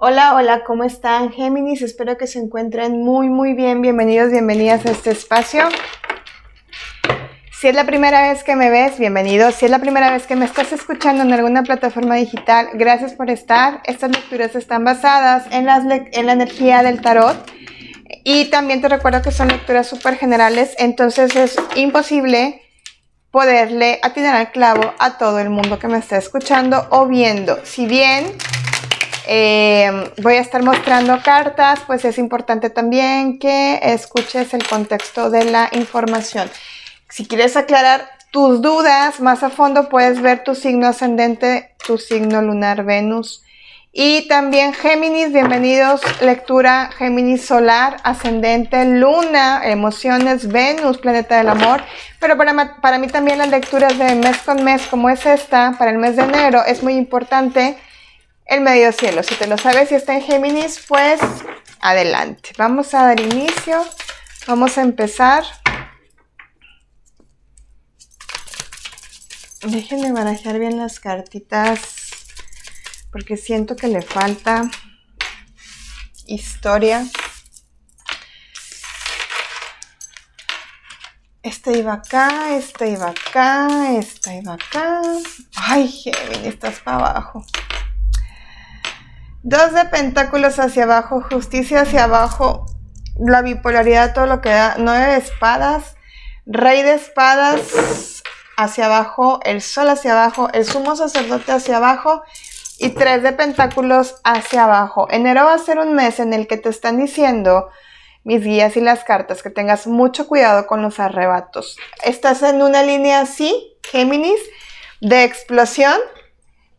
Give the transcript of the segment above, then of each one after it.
Hola, hola, ¿cómo están Géminis? Espero que se encuentren muy, muy bien. Bienvenidos, bienvenidas a este espacio. Si es la primera vez que me ves, bienvenido. Si es la primera vez que me estás escuchando en alguna plataforma digital, gracias por estar. Estas lecturas están basadas en, las en la energía del tarot. Y también te recuerdo que son lecturas súper generales, entonces es imposible poderle atinar al clavo a todo el mundo que me está escuchando o viendo. Si bien eh, voy a estar mostrando cartas, pues es importante también que escuches el contexto de la información. Si quieres aclarar tus dudas más a fondo, puedes ver tu signo ascendente, tu signo lunar Venus. Y también Géminis, bienvenidos, lectura Géminis solar, ascendente, luna, emociones, Venus, planeta del amor. Pero para, para mí también las lecturas de mes con mes, como es esta, para el mes de enero, es muy importante el medio cielo. Si te lo sabes y está en Géminis, pues adelante. Vamos a dar inicio. Vamos a empezar. Déjenme barajar bien las cartitas porque siento que le falta historia. Este iba acá, este iba acá, esta iba acá. Ay, Géminis, estás para abajo. Dos de pentáculos hacia abajo, justicia hacia abajo, la bipolaridad, todo lo que da. Nueve espadas, rey de espadas hacia abajo, el sol hacia abajo, el sumo sacerdote hacia abajo y tres de pentáculos hacia abajo. Enero va a ser un mes en el que te están diciendo mis guías y las cartas que tengas mucho cuidado con los arrebatos. Estás en una línea así, Géminis, de explosión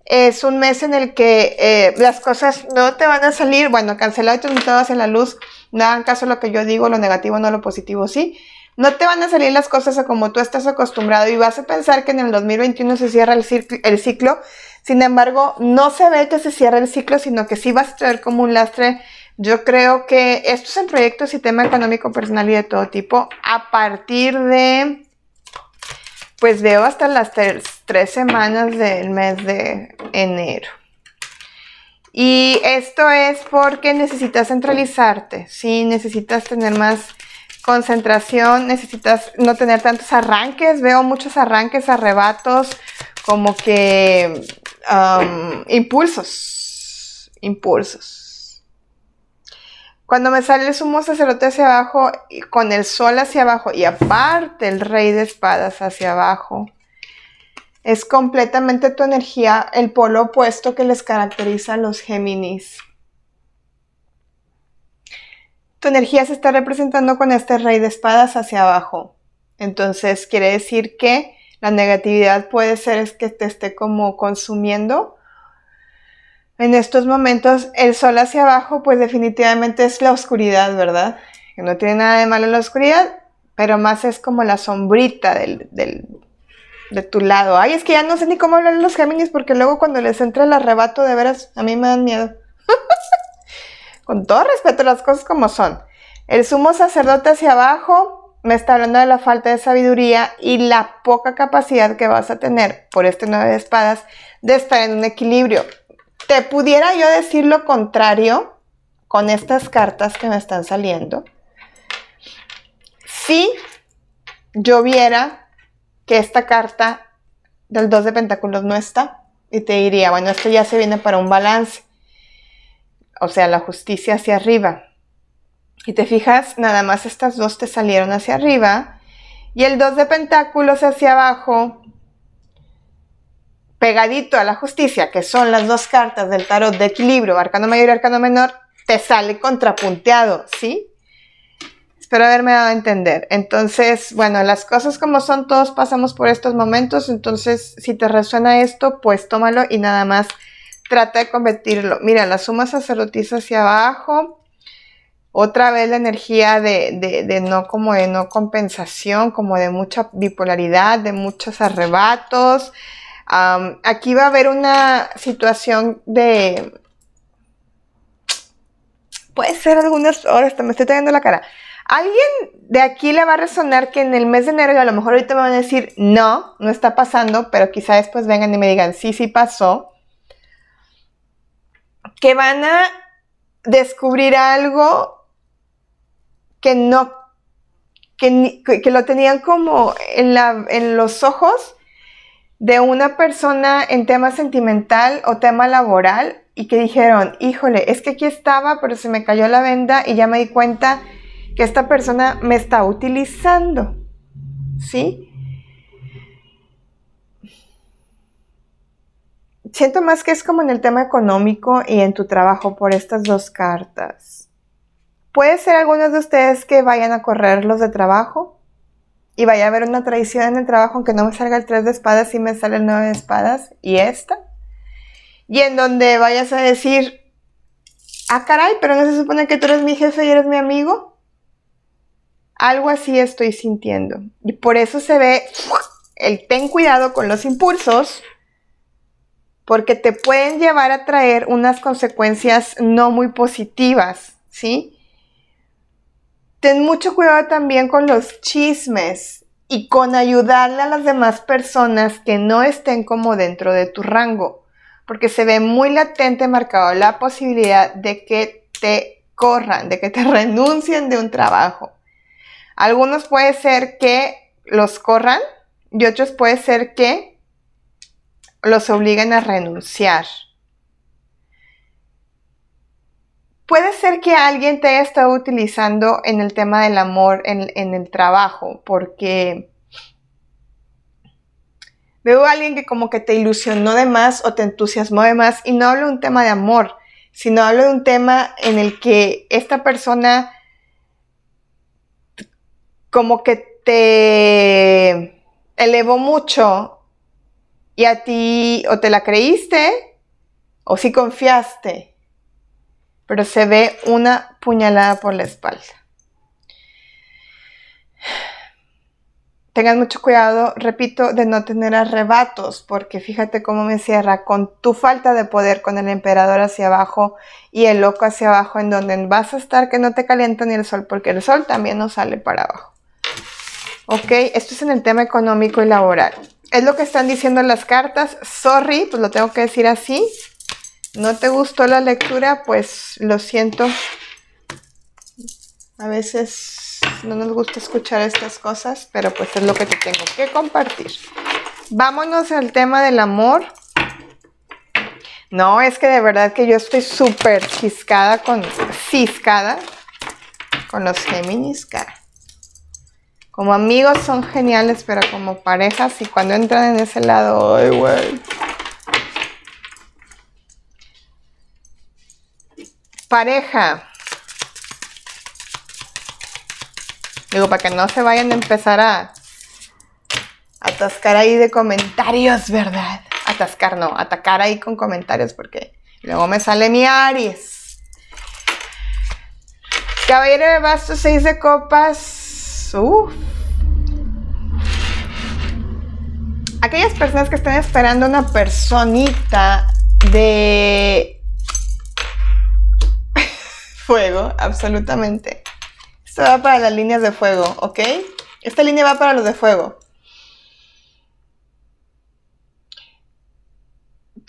es un mes en el que eh, las cosas no te van a salir, bueno, cancelado y transmutado hacia la luz, no hagan caso a lo que yo digo, lo negativo no lo positivo sí, no te van a salir las cosas como tú estás acostumbrado y vas a pensar que en el 2021 se cierra el, ciclo, sin embargo, no se ve que se cierre el ciclo, sino que sí vas a traer como un lastre. Yo creo que estos en proyectos y tema económico personal y de todo tipo, a partir de pues veo hasta las tres semanas del mes de enero. Y esto es porque necesitas centralizarte, ¿sí? Necesitas tener más concentración, necesitas no tener tantos arranques. Veo muchos arranques, arrebatos, como que um, impulsos, impulsos. Cuando me sale el sumo sacerdote hacia abajo, con el sol hacia abajo y aparte el rey de espadas hacia abajo, es completamente tu energía el polo opuesto que les caracteriza a los Géminis. Tu energía se está representando con este rey de espadas hacia abajo. Entonces quiere decir que la negatividad puede ser que te esté como consumiendo en estos momentos el sol hacia abajo, pues definitivamente es la oscuridad, ¿verdad? Que no tiene nada de malo la oscuridad, pero más es como la sombrita del, de tu lado. Ay, es que ya no sé ni cómo hablar los Géminis porque luego cuando les entra el arrebato, de veras, a mí me dan miedo. Con todo respeto, las cosas como son. El sumo sacerdote hacia abajo me está hablando de la falta de sabiduría y la poca capacidad que vas a tener por este nueve de espadas de estar en un equilibrio. Te pudiera yo decir lo contrario con estas cartas que me están saliendo. Si yo viera que esta carta del 2 de pentáculos no está, y te diría, bueno, esto ya se viene para un balance, o sea, la justicia hacia arriba. Y te fijas, nada más estas dos te salieron hacia arriba, y el 2 de pentáculos hacia abajo pegadito a la justicia, que son las dos cartas del tarot de equilibrio, arcano mayor y arcano menor, te sale contrapunteado, ¿sí? Espero haberme dado a entender. Entonces, bueno, las cosas como son, todos pasamos por estos momentos, entonces si te resuena esto, pues tómalo y nada más trata de convertirlo. Mira, la suma sacerdotisa hacia abajo, otra vez la energía de, de, no como de no compensación, como de mucha bipolaridad, de muchos arrebatos, aquí va a haber una situación de... Puede ser algunas horas, me estoy trayendo la cara. Alguien de aquí le va a resonar que en el mes de enero, y a lo mejor ahorita me van a decir, no, no está pasando, pero quizá después vengan y me digan, sí, sí pasó. Que van a descubrir algo que no, que, que lo tenían como en, la, en los ojos de una persona en tema sentimental o tema laboral y que dijeron, híjole, es que aquí estaba, pero se me cayó la venda y ya me di cuenta que esta persona me está utilizando. ¿Sí? Siento más que es como en el tema económico y en tu trabajo por estas dos cartas. Puede ser algunos de ustedes que vayan a correr los de trabajo y vaya a haber una traición en el trabajo, aunque no me salga el 3 de espadas, y me sale el 9 de espadas y esta y en donde vayas a decir, ah, caray, pero no se supone que tú eres mi jefe y eres mi amigo. Algo así estoy sintiendo. Y por eso se ve el ten cuidado con los impulsos, porque te pueden llevar a traer unas consecuencias no muy positivas, ¿sí? Ten mucho cuidado también con los chismes y con ayudarle a las demás personas que no estén como dentro de tu rango porque se ve muy latente marcado la posibilidad de que te corran, de que te renuncien de un trabajo. Algunos puede ser que los corran y otros puede ser que los obliguen a renunciar. Puede ser que alguien te haya estado utilizando en el tema del amor en, en el trabajo, porque Veo a alguien que como que te ilusionó de más o te entusiasmó de más y no hablo de un tema de amor, sino hablo de un tema en el que esta persona como que te elevó mucho y a ti o te la creíste o sí confiaste, pero se ve una puñalada por la espalda. Tengan mucho cuidado, repito, de no tener arrebatos, porque fíjate cómo me cierra con tu falta de poder, con el emperador hacia abajo y el loco hacia abajo, en donde vas a estar que no te calienta ni el sol, porque el sol también no sale para abajo. Ok, esto es en el tema económico y laboral. Es lo que están diciendo las cartas. Sorry, pues lo tengo que decir así. ¿No te gustó la lectura? Pues lo siento. A veces no nos gusta escuchar estas cosas, pero pues es lo que te tengo que compartir. Vámonos al tema del amor. No, es que de verdad que yo estoy súper ciscada con, ciscada con los Géminis, cara. Como amigos son geniales, pero como parejas y cuando entran en ese lado, ay, güey. Pareja. Digo, para que no se vayan a empezar a atascar ahí de comentarios, ¿verdad? Atascar, no, atacar ahí con comentarios porque luego me sale mi Aries. Caballero de bastos, seis de copas. Uf. Aquellas personas que están esperando una personita de fuego, absolutamente va para las líneas de fuego, ¿ok? Esta línea va para los de fuego.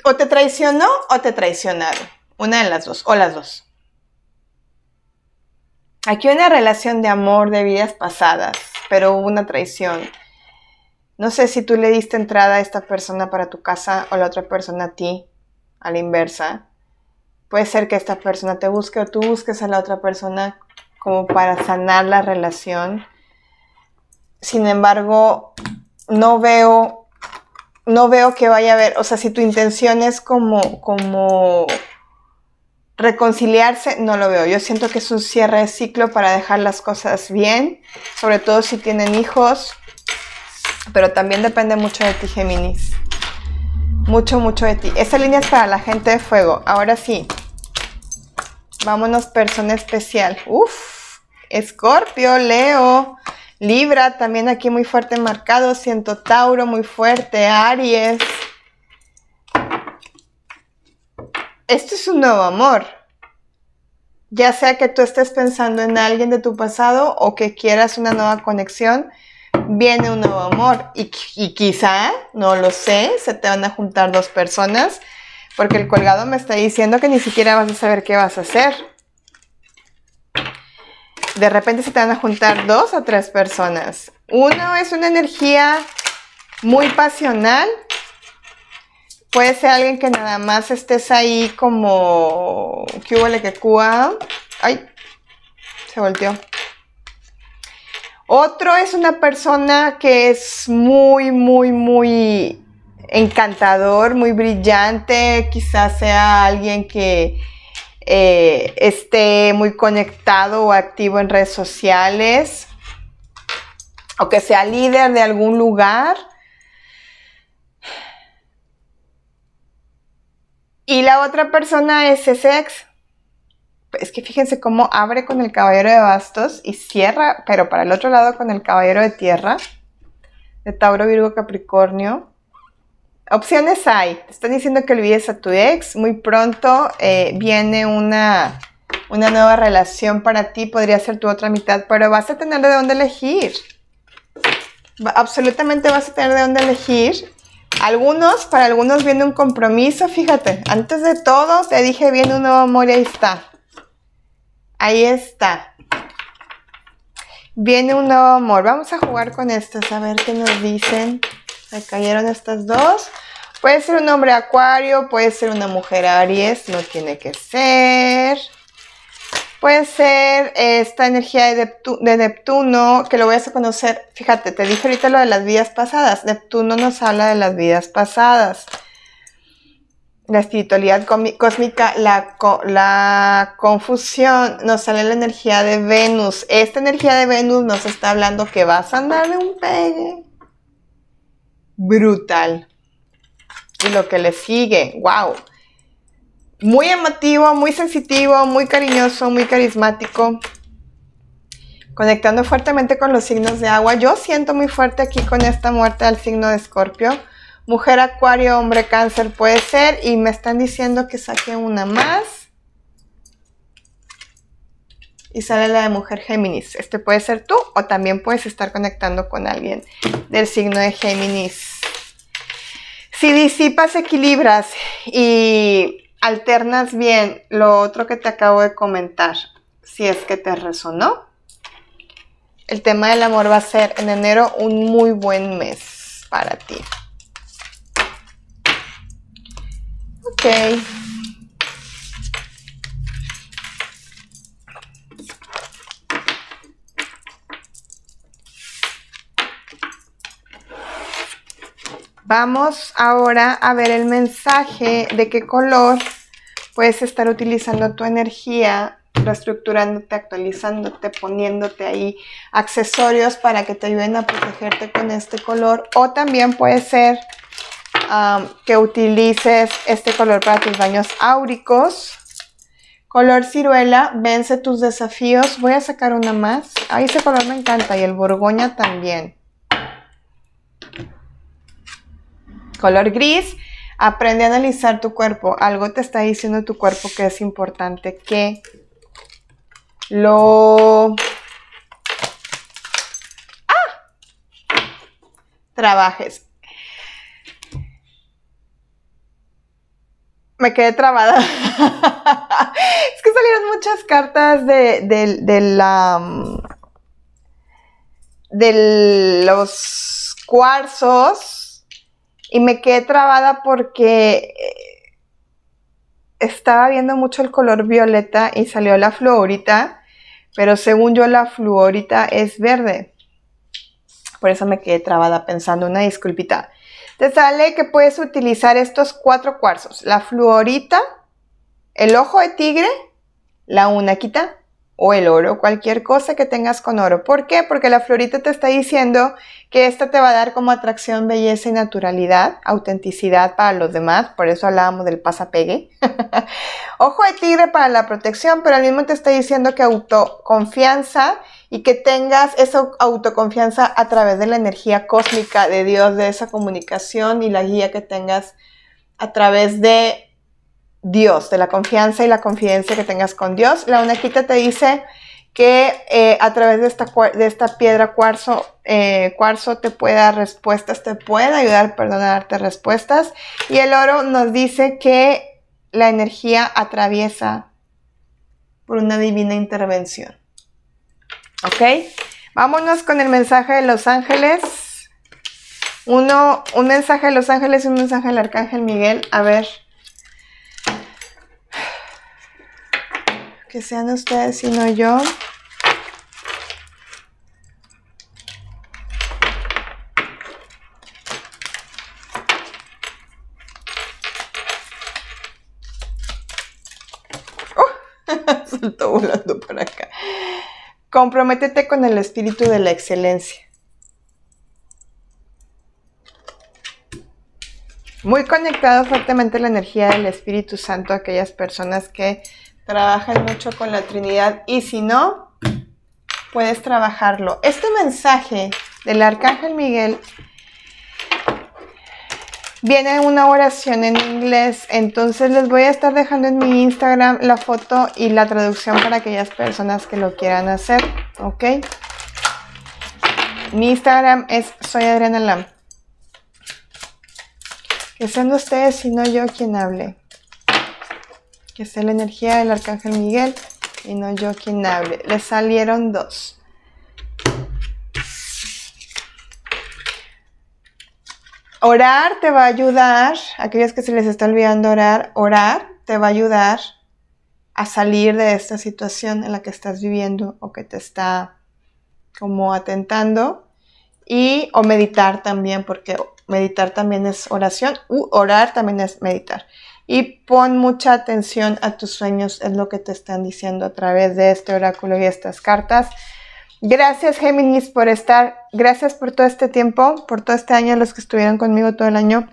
O te traicionó o te traicionaron. Una de las dos, o las dos. Aquí una relación de amor de vidas pasadas, pero hubo una traición. No sé si tú le diste entrada a esta persona para tu casa o la otra persona a ti, a la inversa. Puede ser que esta persona te busque o tú busques a la otra persona como para sanar la relación. Sin embargo, no veo, no veo que vaya a haber, o sea, si tu intención es como, como reconciliarse, no lo veo. Yo siento que es un cierre de ciclo para dejar las cosas bien, sobre todo si tienen hijos, pero también depende mucho de ti, Géminis. Mucho, mucho de ti. Esa línea es para la gente de fuego. Ahora sí, Vámonos, persona especial. Uf, Escorpio, Leo, Libra, también aquí muy fuerte marcado. Siento Tauro, muy fuerte. Aries. Esto es un nuevo amor. Ya sea que tú estés pensando en alguien de tu pasado o que quieras una nueva conexión, viene un nuevo amor. Y, y quizá, no lo sé, se te van a juntar dos personas porque el colgado me está diciendo que ni siquiera vas a saber qué vas a hacer. de repente se te van a juntar dos o tres personas. Uno es una energía muy pasional. Puede ser alguien que nada más estés ahí como... ¿Qué hubo que cua? Ay, se volteó. Otro es una persona que es muy, muy, muy encantador, muy brillante. Quizás sea alguien que eh, esté muy conectado o activo en redes sociales. O que sea líder de algún lugar. Y la otra persona es ese ex es que fíjense cómo abre con el caballero de bastos y cierra, pero para el otro lado con el caballero de tierra, de Tauro, Virgo, Capricornio. Opciones hay. Te están diciendo que olvides a tu ex. Muy pronto eh, viene una, una nueva relación para ti. Podría ser tu otra mitad, pero vas a tener de dónde elegir. Absolutamente vas a tener de dónde elegir. Algunos, para algunos viene un compromiso. Fíjate, antes de todo te dije viene un nuevo amor y ahí está. Ahí está. Viene un nuevo amor. Vamos a jugar con estas, a ver qué nos dicen. Me cayeron estas dos. Puede ser un hombre acuario, puede ser una mujer aries, no tiene que ser. Puede ser esta energía de, de, Neptuno, que lo voy a conocer. Fíjate, te dije ahorita lo de las vidas pasadas. Neptuno nos habla de las vidas pasadas la espiritualidad cósmica, la, la, confusión, nos sale la energía de Venus. Esta energía de Venus nos está hablando que vas a andar de un pegue brutal. Y lo que le sigue, wow. Muy emotivo, muy sensitivo, muy cariñoso, muy carismático. Conectando fuertemente con los signos de agua. Yo siento muy fuerte aquí con esta muerte al signo de Escorpio Mujer acuario, hombre cáncer puede ser. Y me están diciendo que saque una más. Y sale la de mujer Géminis. Este puede ser tú o también puedes estar conectando con alguien del signo de Géminis. Si disipas, equilibras y alternas bien lo otro que te acabo de comentar, si es que te resonó, el tema del amor va a ser en enero un muy buen mes para ti. Ok. Vamos ahora a ver el mensaje de qué color puedes estar utilizando tu energía, reestructurándote, actualizándote, poniéndote ahí accesorios para que te ayuden a protegerte con este color. O también puede ser que utilices este color para tus baños áuricos. Color ciruela, vence tus desafíos. Voy a sacar una más. Ay, ese color me encanta y el borgoña también. Color gris, aprende a analizar tu cuerpo. Algo te está diciendo tu cuerpo que es importante que lo ¡Ah! trabajes. Me quedé trabada. es que salieron muchas cartas de, la. Mm, de los cuarzos y me quedé trabada porque eh, estaba viendo mucho el color violeta y salió la fluorita, pero según yo la fluorita es verde. Por eso me quedé trabada pensando una disculpita. Te sale que puedes utilizar estos cuatro cuarzos. La fluorita, el ojo de tigre, la unaquita o el oro, cualquier cosa que tengas con oro. ¿Por qué? Porque la fluorita te está diciendo que esta te va a dar como atracción, belleza y naturalidad, autenticidad para los demás, por eso hablábamos del pasapegue. Ojo de tigre para la protección, pero al mismo te está diciendo que autoconfianza y que tengas esa autoconfianza a través de la energía cósmica de Dios, de esa comunicación y la guía que tengas a través de Dios, de la confianza y la confidencia que tengas con Dios. La unaquita te dice que eh, a través de esta, de esta piedra cuarzo, eh, cuarzo te puede dar respuestas, te puede ayudar, perdón, a darte respuestas. Y el oro nos dice que la energía atraviesa por una divina intervención. ¿Ok? Vámonos con el mensaje de los ángeles. Uno, un mensaje de los ángeles y un mensaje del arcángel Miguel. A ver. Que sean ustedes y no yo. Saltó volando por acá. Comprométete con el espíritu de la excelencia. Muy conectado fuertemente la energía del Espíritu Santo a aquellas personas que trabajan mucho con la Trinidad y si no, puedes trabajarlo. Este mensaje del Arcángel Miguel Viene una oración en inglés, entonces les voy a estar dejando en mi Instagram la foto y la traducción para aquellas personas que lo quieran hacer, ¿ok? Mi Instagram es soy Adriana Lam. Que sean ustedes y no yo quien hable. Que sea la energía del Arcángel Miguel y no yo quien hable. Le salieron dos. Orar te va a ayudar, aquellos que se les está olvidando orar, orar te va a ayudar a salir de esta situación en la que estás viviendo o que te está como atentando y o meditar también porque meditar también es oración u orar también es meditar. Y pon mucha atención a tus sueños es lo que te están diciendo a través de este oráculo y estas cartas Gracias Géminis por estar, gracias por todo este tiempo, por todo este año, los que estuvieron conmigo todo el año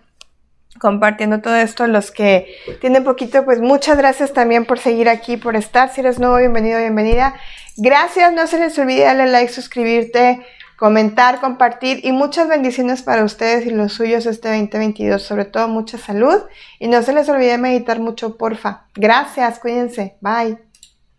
compartiendo todo esto, los que tienen poquito, pues muchas gracias también por seguir aquí, por estar, si eres nuevo, bienvenido, bienvenida. Gracias, no se les olvide darle like, suscribirte, comentar, compartir y muchas bendiciones para ustedes y los suyos este 2022, sobre todo mucha salud y no se les olvide meditar mucho, porfa. Gracias, cuídense, bye.